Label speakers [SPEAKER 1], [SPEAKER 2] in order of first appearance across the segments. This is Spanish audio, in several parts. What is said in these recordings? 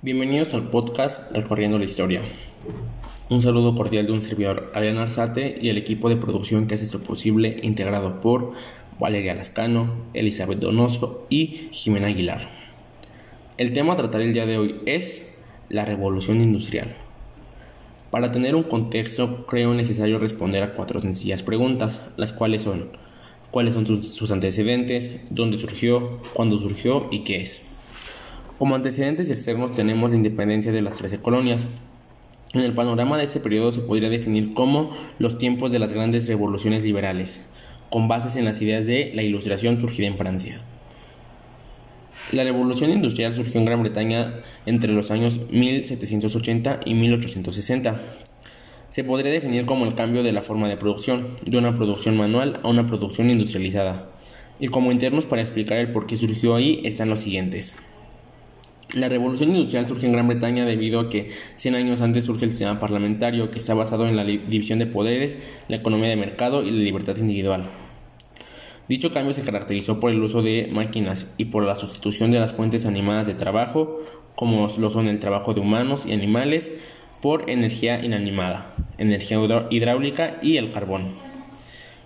[SPEAKER 1] Bienvenidos al podcast Recorriendo la Historia. Un saludo cordial de un servidor, Adrián Arzate, y el equipo de producción que hace esto posible, integrado por Valeria Lascano, Elizabeth Donoso y Jimena Aguilar. El tema a tratar el día de hoy es la revolución industrial. Para tener un contexto, creo necesario responder a cuatro sencillas preguntas, las cuales son cuáles son sus, antecedentes, dónde surgió, cuándo surgió y qué es. Como antecedentes externos tenemos la independencia de las trece colonias. En el panorama de este periodo se podría definir como los tiempos de las grandes revoluciones liberales, con bases en las ideas de la Ilustración surgida en Francia. La revolución industrial surgió en Gran Bretaña entre los años 1780 y 1860. Se podría definir como el cambio de la forma de producción, de una producción manual a una producción industrializada. Y como internos para explicar el por qué surgió ahí están los siguientes. La revolución industrial surge en Gran Bretaña debido a que 100 años antes surge el sistema parlamentario que está basado en la división de poderes, la economía de mercado y la libertad individual. Dicho cambio se caracterizó por el uso de máquinas y por la sustitución de las fuentes animadas de trabajo, como lo son el trabajo de humanos y animales, por energía inanimada, energía hidráulica y el carbón.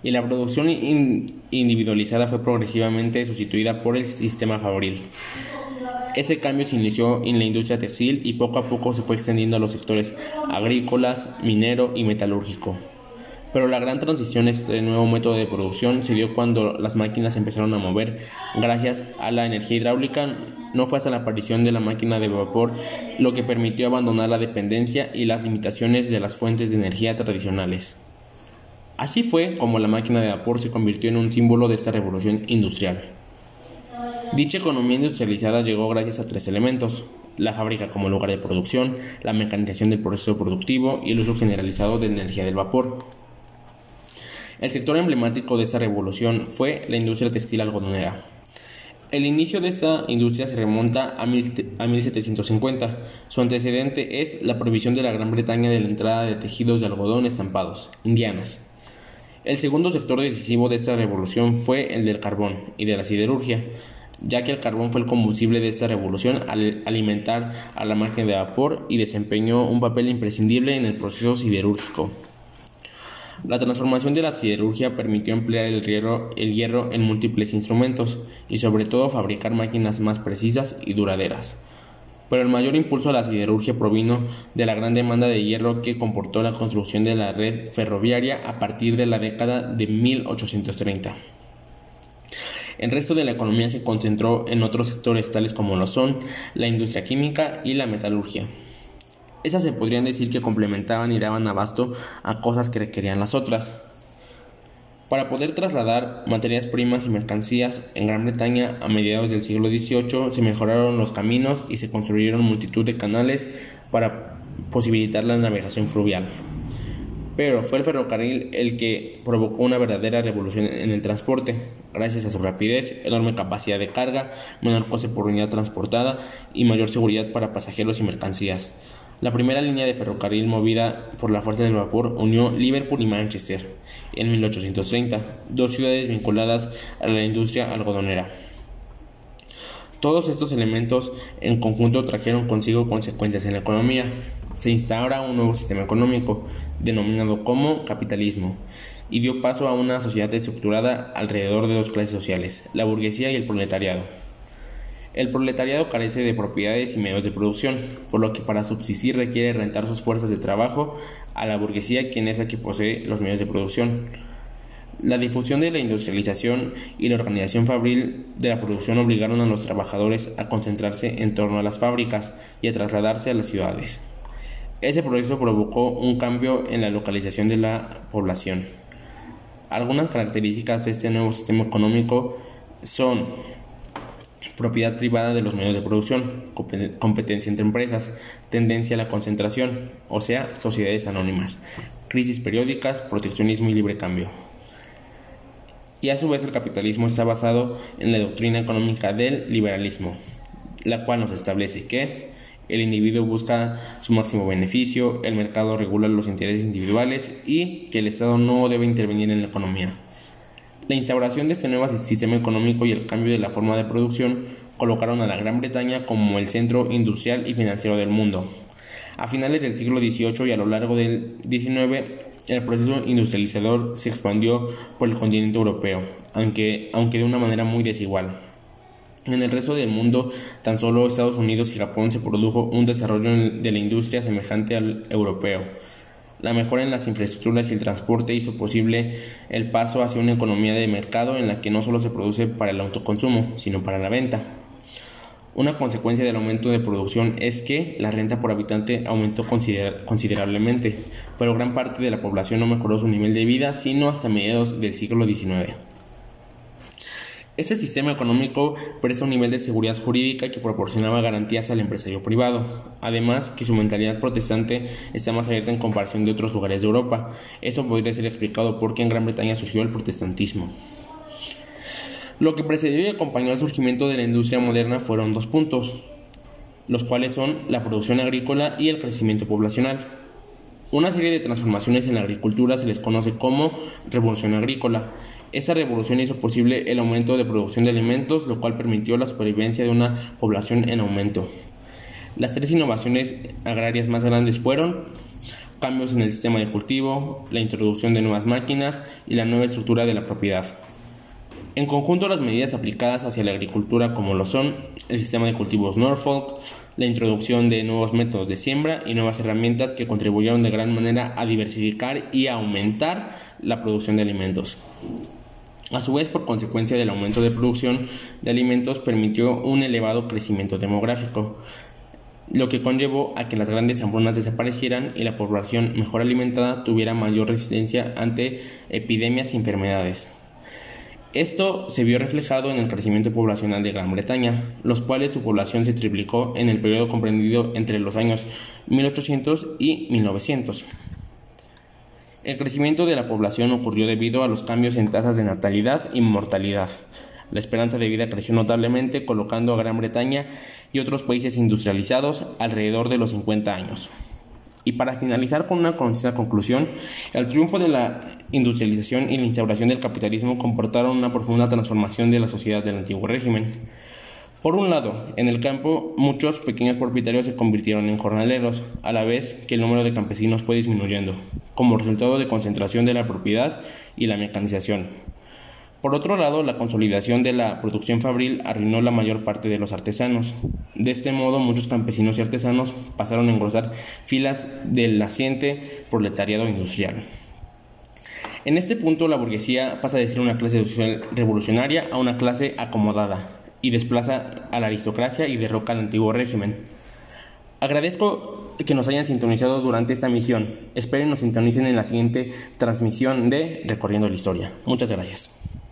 [SPEAKER 1] Y la producción individualizada fue progresivamente sustituida por el sistema fabril. Ese cambio se inició en la industria textil y poco a poco se fue extendiendo a los sectores agrícolas, minero y metalúrgico. Pero la gran transición a este nuevo método de producción se dio cuando las máquinas empezaron a mover gracias a la energía hidráulica. No fue hasta la aparición de la máquina de vapor lo que permitió abandonar la dependencia y las limitaciones de las fuentes de energía tradicionales. Así fue como la máquina de vapor se convirtió en un símbolo de esta revolución industrial. Dicha economía industrializada llegó gracias a tres elementos, la fábrica como lugar de producción, la mecanización del proceso productivo y el uso generalizado de energía del vapor. El sector emblemático de esta revolución fue la industria textil algodonera. El inicio de esta industria se remonta a 1750. Su antecedente es la prohibición de la Gran Bretaña de la entrada de tejidos de algodón estampados, indianas. El segundo sector decisivo de esta revolución fue el del carbón y de la siderurgia ya que el carbón fue el combustible de esta revolución al alimentar a la máquina de vapor y desempeñó un papel imprescindible en el proceso siderúrgico. La transformación de la siderurgia permitió emplear el hierro, el hierro en múltiples instrumentos y sobre todo fabricar máquinas más precisas y duraderas. Pero el mayor impulso a la siderurgia provino de la gran demanda de hierro que comportó la construcción de la red ferroviaria a partir de la década de 1830. El resto de la economía se concentró en otros sectores tales como lo son la industria química y la metalurgia. Esas se podrían decir que complementaban y daban abasto a cosas que requerían las otras. Para poder trasladar materias primas y mercancías en Gran Bretaña a mediados del siglo XVIII se mejoraron los caminos y se construyeron multitud de canales para posibilitar la navegación fluvial pero fue el ferrocarril el que provocó una verdadera revolución en el transporte, gracias a su rapidez, enorme capacidad de carga, menor coste por unidad transportada y mayor seguridad para pasajeros y mercancías. La primera línea de ferrocarril movida por la fuerza del vapor unió Liverpool y Manchester en 1830, dos ciudades vinculadas a la industria algodonera. Todos estos elementos en conjunto trajeron consigo consecuencias en la economía se instaura un nuevo sistema económico, denominado como capitalismo, y dio paso a una sociedad estructurada alrededor de dos clases sociales, la burguesía y el proletariado. El proletariado carece de propiedades y medios de producción, por lo que para subsistir requiere rentar sus fuerzas de trabajo a la burguesía, quien es la que posee los medios de producción. La difusión de la industrialización y la organización fabril de la producción obligaron a los trabajadores a concentrarse en torno a las fábricas y a trasladarse a las ciudades. Ese proceso provocó un cambio en la localización de la población. Algunas características de este nuevo sistema económico son propiedad privada de los medios de producción, competencia entre empresas, tendencia a la concentración, o sea, sociedades anónimas, crisis periódicas, proteccionismo y libre cambio. Y a su vez el capitalismo está basado en la doctrina económica del liberalismo, la cual nos establece que el individuo busca su máximo beneficio, el mercado regula los intereses individuales y que el Estado no debe intervenir en la economía. La instauración de este nuevo sistema económico y el cambio de la forma de producción colocaron a la Gran Bretaña como el centro industrial y financiero del mundo. A finales del siglo XVIII y a lo largo del XIX, el proceso industrializador se expandió por el continente europeo, aunque, aunque de una manera muy desigual. En el resto del mundo, tan solo Estados Unidos y Japón se produjo un desarrollo de la industria semejante al europeo. La mejora en las infraestructuras y el transporte hizo posible el paso hacia una economía de mercado en la que no solo se produce para el autoconsumo, sino para la venta. Una consecuencia del aumento de producción es que la renta por habitante aumentó considerablemente, pero gran parte de la población no mejoró su nivel de vida sino hasta mediados del siglo XIX. Este sistema económico presta un nivel de seguridad jurídica que proporcionaba garantías al empresario privado, además que su mentalidad protestante está más abierta en comparación de otros lugares de Europa. Esto podría ser explicado porque en Gran Bretaña surgió el protestantismo. Lo que precedió y acompañó al surgimiento de la industria moderna fueron dos puntos, los cuales son la producción agrícola y el crecimiento poblacional. Una serie de transformaciones en la agricultura se les conoce como revolución agrícola esa revolución hizo posible el aumento de producción de alimentos, lo cual permitió la supervivencia de una población en aumento. Las tres innovaciones agrarias más grandes fueron cambios en el sistema de cultivo, la introducción de nuevas máquinas y la nueva estructura de la propiedad. En conjunto, las medidas aplicadas hacia la agricultura como lo son el sistema de cultivos Norfolk, la introducción de nuevos métodos de siembra y nuevas herramientas que contribuyeron de gran manera a diversificar y aumentar la producción de alimentos. A su vez, por consecuencia del aumento de producción de alimentos, permitió un elevado crecimiento demográfico, lo que conllevó a que las grandes hambrunas desaparecieran y la población mejor alimentada tuviera mayor resistencia ante epidemias y enfermedades. Esto se vio reflejado en el crecimiento poblacional de Gran Bretaña, los cuales su población se triplicó en el periodo comprendido entre los años 1800 y 1900. El crecimiento de la población ocurrió debido a los cambios en tasas de natalidad y mortalidad. La esperanza de vida creció notablemente, colocando a Gran Bretaña y otros países industrializados alrededor de los 50 años. Y para finalizar con una conocida conclusión, el triunfo de la industrialización y la instauración del capitalismo comportaron una profunda transformación de la sociedad del antiguo régimen. Por un lado, en el campo muchos pequeños propietarios se convirtieron en jornaleros, a la vez que el número de campesinos fue disminuyendo, como resultado de concentración de la propiedad y la mecanización. Por otro lado, la consolidación de la producción fabril arruinó la mayor parte de los artesanos. De este modo, muchos campesinos y artesanos pasaron a engrosar filas del naciente proletariado industrial. En este punto, la burguesía pasa de ser una clase social revolucionaria a una clase acomodada, y desplaza a la aristocracia y derroca al antiguo régimen. Agradezco que nos hayan sintonizado durante esta misión. Esperen nos sintonicen en la siguiente transmisión de Recorriendo la Historia. Muchas gracias.